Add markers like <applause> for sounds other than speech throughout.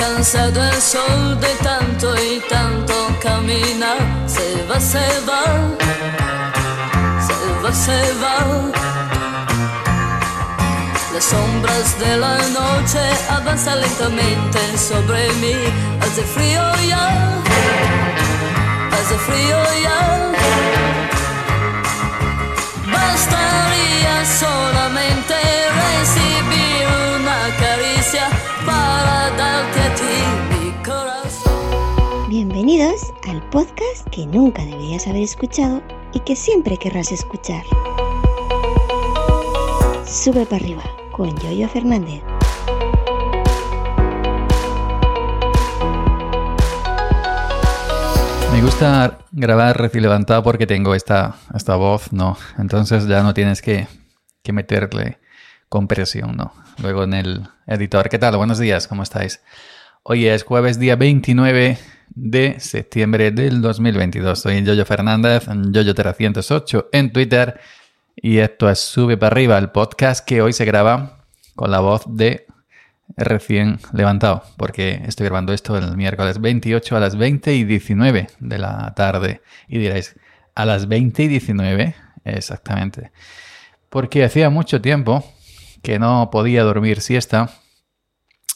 cansado el sol de tanto y tanto caminar. Se va, se va, se va, se va. Las sombras de la noche avanzan lentamente sobre mí. Hace frío ya, hace frío ya. Bastaría solamente Bienvenidos al podcast que nunca deberías haber escuchado y que siempre querrás escuchar. Sube para arriba con Yoyo Fernández. Me gusta grabar recién levantado porque tengo esta, esta voz, ¿no? Entonces ya no tienes que, que meterle compresión, ¿no? Luego en el editor. ¿Qué tal? Buenos días, ¿cómo estáis? Hoy es jueves día 29 de septiembre del 2022. Soy Yoyo Fernández, Yoyo308 en Twitter. Y esto es Sube para arriba, el podcast que hoy se graba con la voz de recién levantado, porque estoy grabando esto el miércoles 28 a las 20 y 19 de la tarde. Y diréis, a las 20 y 19, exactamente. Porque hacía mucho tiempo que no podía dormir siesta.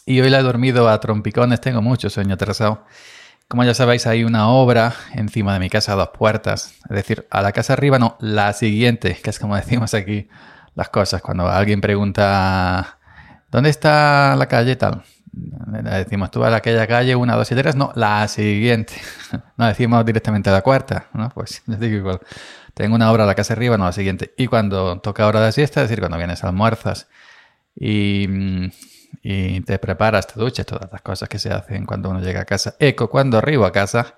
Y hoy la he dormido a trompicones, tengo mucho sueño atrasado. Como ya sabéis, hay una obra encima de mi casa a dos puertas. Es decir, a la casa arriba no, la siguiente, que es como <laughs> decimos aquí las cosas. Cuando alguien pregunta, ¿dónde está la calle tal? Decimos, tú a aquella calle, una, dos y tres. No, la siguiente. <laughs> No decimos directamente la cuarta, ¿no? Pues <laughs> digo igual. Tengo una obra a la casa arriba, no la siguiente. Y cuando toca hora de siesta, es decir, cuando vienes almuerzas y, te preparas, te duchas, todas las cosas que se hacen cuando uno llega a casa. Eco, cuando arribo a casa,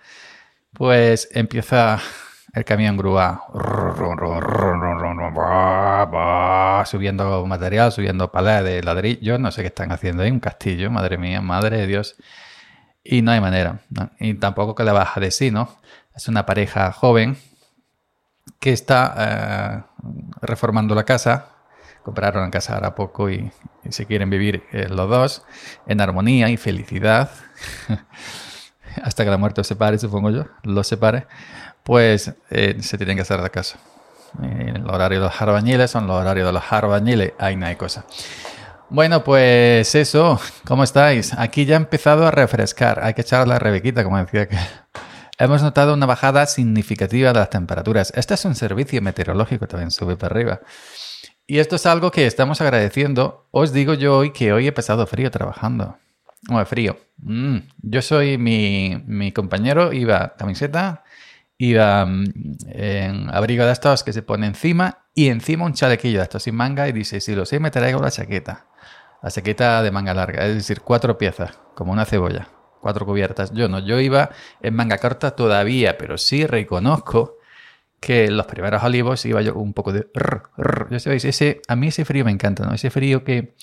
pues empieza el camión grúa subiendo material, subiendo palas de ladrillo. No sé qué están haciendo ahí, un castillo, madre mía, madre de Dios. Y no hay manera. Y tampoco que la baja de sí, ¿no? Es una pareja joven que está eh, reformando la casa. Compraron la casa ahora poco y, y se quieren vivir eh, los dos en armonía y felicidad. <laughs> Hasta que la muerte os separe, supongo yo, los separe. Pues eh, se tienen que hacer la casa. Eh, el horario de los arbañiles son los horarios de los arbañiles. Ahí no hay cosa. Bueno, pues eso. ¿Cómo estáis? Aquí ya ha empezado a refrescar. Hay que echar la rebequita, como decía que... <laughs> Hemos notado una bajada significativa de las temperaturas. Este es un servicio meteorológico, también sube para arriba. Y esto es algo que estamos agradeciendo. Os digo yo hoy que hoy he pasado frío trabajando. Oh, frío. Mm. Yo soy mi, mi compañero, iba camiseta, iba mm, en abrigo de estos que se pone encima y encima un chalequillo de estos sin manga y dice, si lo sé, me traigo la chaqueta. La chaqueta de manga larga, es decir, cuatro piezas, como una cebolla, cuatro cubiertas. Yo no, yo iba en manga corta todavía, pero sí reconozco que los primeros olivos iba yo un poco de... rr, rr. Ya ese, a mí ese frío me encanta, ¿no? Ese frío que,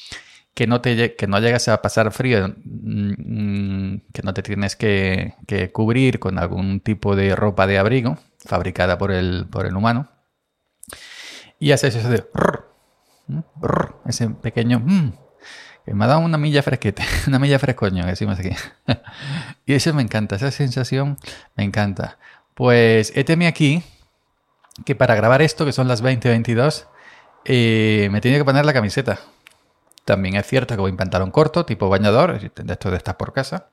que, no, te, que no llegas a pasar frío, mm, mm, que no te tienes que, que cubrir con algún tipo de ropa de abrigo fabricada por el, por el humano. Y haces eso de... rr, mm, rr, ese pequeño... mm, que me ha dado una milla fresquete, <laughs> una milla frescoño, que decimos aquí. <laughs> y eso me encanta, esa sensación me encanta. Pues héteme aquí que para grabar esto, que son las 20.22, eh, me tenía que poner la camiseta. También es cierto que voy en pantalón corto, tipo bañador, de esto por casa.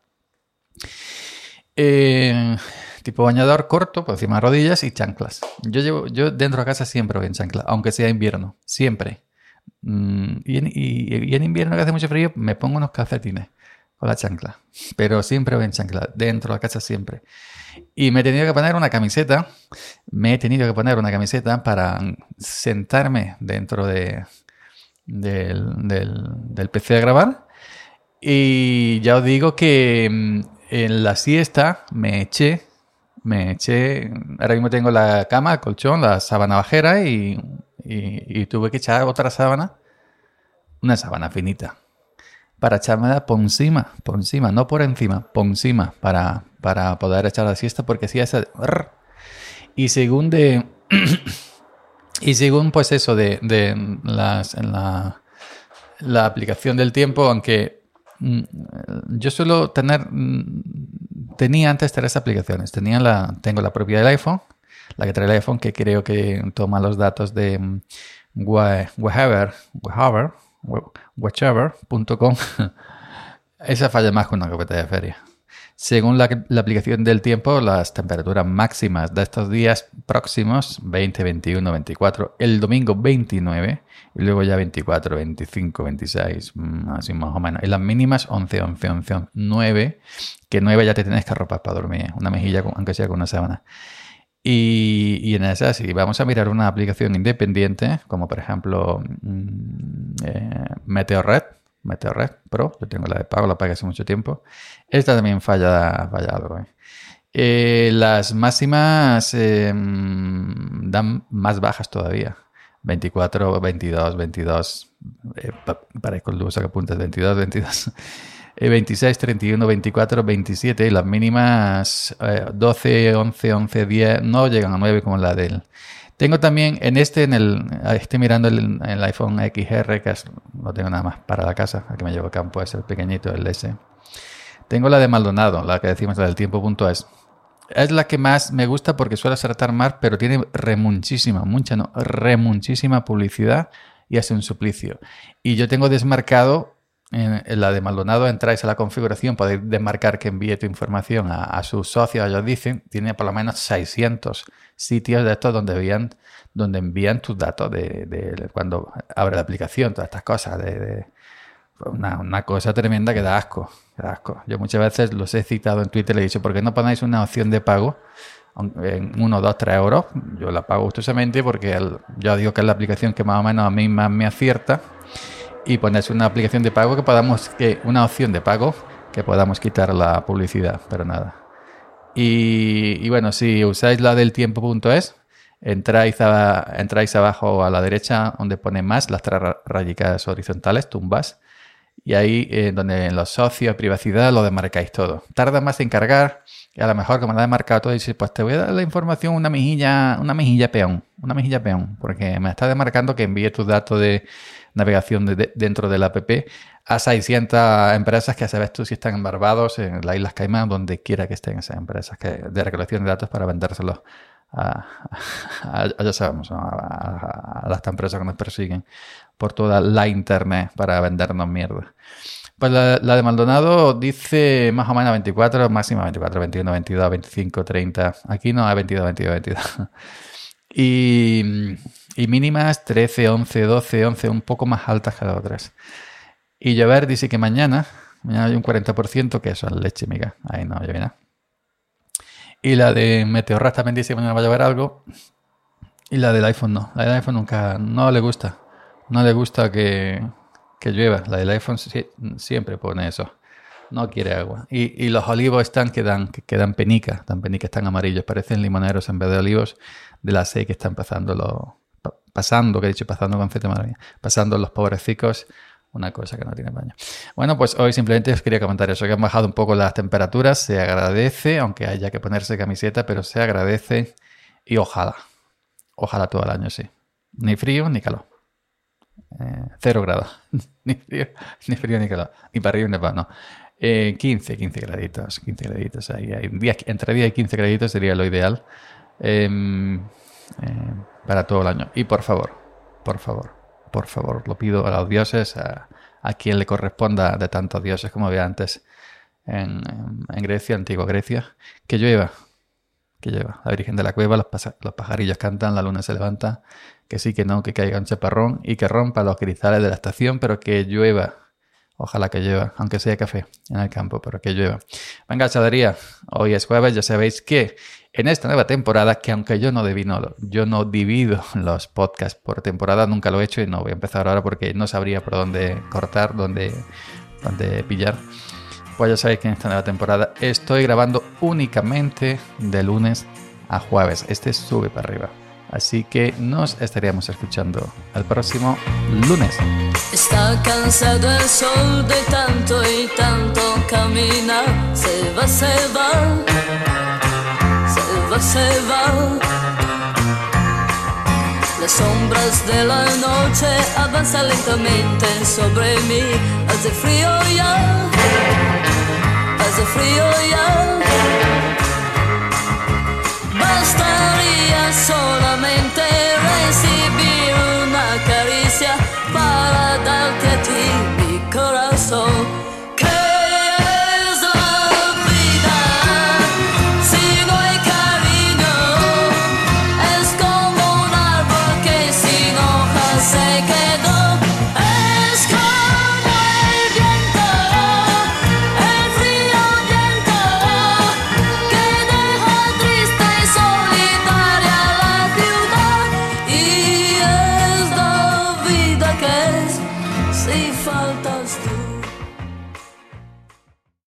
Eh, tipo bañador corto, por encima de rodillas y chanclas. Yo llevo, yo dentro de casa siempre voy en chanclas, aunque sea invierno, siempre. Mm, y, en, y- y en invierno que hace mucho frío, me pongo unos calcetines con la chancla. Pero siempre voy en chancla, dentro de la casa siempre. Y me he tenido que poner una camiseta. Me he tenido que poner una camiseta para sentarme dentro de, del, del, del PC a grabar. Y ya os digo que mm, en la siesta me eché, me eché, ahora mismo tengo la cama, el colchón, la sábana bajera y, y- y tuve que echar otra sábana, una sábana finita, para echármela por encima, por encima, no por encima, por encima, para, para poder echar la siesta, porque si esa... Y según de... <clears throat> y según pues eso de, de las, en la, la aplicación del tiempo, aunque mm, yo suelo tener, mm, tenía antes tres aplicaciones. Tenía la, tengo la propia del iPhone, la que trae el iPhone, que creo que toma los datos de mm, whatever, whatever, whichever.com. <laughs> Esa falla más que una copeta de feria. Según la, aplicación del tiempo, las temperaturas máximas de estos días próximos, 20, 21, 24, el domingo 29 y luego ya 24, 25, 26, así más o menos. Y las mínimas 11, 11, 11, 9, que 9 ya te tienes que arropar para dormir, una mejilla aunque sea con una sábana. Y, en esa, si vamos a mirar una aplicación independiente, como por ejemplo mm, eh, Meteorred, Meteorred Pro, yo tengo la de pago, la pagué hace mucho tiempo. Esta también falla, falla algo. ¿eh? Eh, las máximas em, dan más bajas todavía. 24, 22, 22. Eh, parezco el uso que apuntas 22, 22. 26, 31, 24, 27 y las mínimas 12, 11, 11, 10 no llegan a 9 como la del tengo también en este, en el, estoy mirando el, el iPhone XR, que no tengo nada más para la casa, el que me llevo a campo es el pequeñito, el S. Tengo la de Maldonado, la que decimos, la del tiempo.es. Es la que más me gusta porque suele acertar más, pero tiene remuchísima, mucha no, remuchísima publicidad y hace un suplicio. Y yo tengo desmarcado en, la de Maldonado, entráis a la configuración, podéis desmarcar que envíe tu información a, sus socios, ellos dicen, tiene por lo menos 600 sitios de estos donde envían, tus datos de, cuando abre la aplicación, todas estas cosas. De, una, cosa tremenda que da asco. Yo muchas veces los he citado en Twitter le he dicho, ¿por qué no ponéis una opción de pago? en 1, 2, 3 euros, yo la pago gustosamente porque yo digo que es la aplicación que más o menos a mí más me acierta y ponéis una aplicación de pago que podamos, que una opción de pago que podamos quitar la publicidad, pero nada. Y, bueno, si usáis la del tiempo.es, entráis, entráis abajo a la derecha donde pone más, las tres rayicas horizontales, tumbas, y ahí eh, donde los socios, privacidad, lo demarcáis todo. Tarda más en cargar, y a lo mejor como lo ha demarcado todo, dice, pues te voy a dar la información una mejilla, una mejilla peón, una mejilla peón, porque me está demarcando que envíe tus datos de navegación dentro de la app a 600 empresas que sabes tú si están en Barbados, en las Islas Caimán, donde quiera que estén esas empresas que, de recolección de datos para vendérselos a, <laughs> ya sabemos, a, las empresas que nos persiguen por toda la internet para vendernos mierda. Pues la, de Maldonado dice más o menos 24, máxima 24, 21, 22, 25, 30. Aquí no hay 22, 22, 22. Y, y mínimas 13, 11, 12, 11, un poco más altas que las otras. Y llover dice que mañana, mañana hay un 40%, que eso es leche, miga. Ahí no llueve nada. Y la de Meteorras también dice que mañana va a llover algo. Y la del iPhone no. La del iPhone nunca, no le gusta. No le gusta que, que llueva. La del iPhone siempre pone eso. No quiere agua. Y, y los olivos están que dan, que dan penica, están amarillos. Parecen limoneros en vez de olivos de la C que están pasando los, pasando, que he dicho pasando con madre pasando los pobrecicos una cosa que no tiene baño. Bueno, pues hoy simplemente os quería comentar eso, que han bajado un poco las temperaturas, se agradece, aunque haya que ponerse camiseta, pero se agradece y ojalá, ojalá todo el año, sí. Ni frío ni calor. Eh, cero grados. <laughs> ni, frío, ni frío ni calor. Ni para arriba ni para abajo, no. Eh, 15, 15 graditos, 15 graditos ahí. entre 10 y 15 graditos sería lo ideal em, eh, para todo el año. Y por favor, por favor, por favor, lo pido a los dioses, a, quien le corresponda de tantos dioses como había antes en, Grecia, antigua Grecia, que llueva, que llueva. La Virgen de la Cueva, los, los, pajarillos cantan, la luna se levanta, que sí, que no, que caiga un chaparrón y que rompa los cristales de la estación, pero que llueva. Ojalá que llueva, aunque sea café en el campo, pero que llueva. Venga, chadería. Hoy es jueves, ya sabéis que en esta nueva temporada, que aunque yo no, divino, yo no divido <laughs> los podcasts por temporada, nunca lo he hecho y no voy a empezar ahora porque no sabría por dónde cortar, dónde, dónde pillar. Pues ya sabéis que en esta nueva temporada estoy grabando únicamente de lunes a jueves. Este sube para arriba. Así que nos estaríamos escuchando el próximo lunes. Está cansado el sol de tanto y tanto caminar. Se va, se va se va. Las sombras de la noche avanzan lentamente sobre mí. Hace frío ya, hace frío ya. Bastaría solamente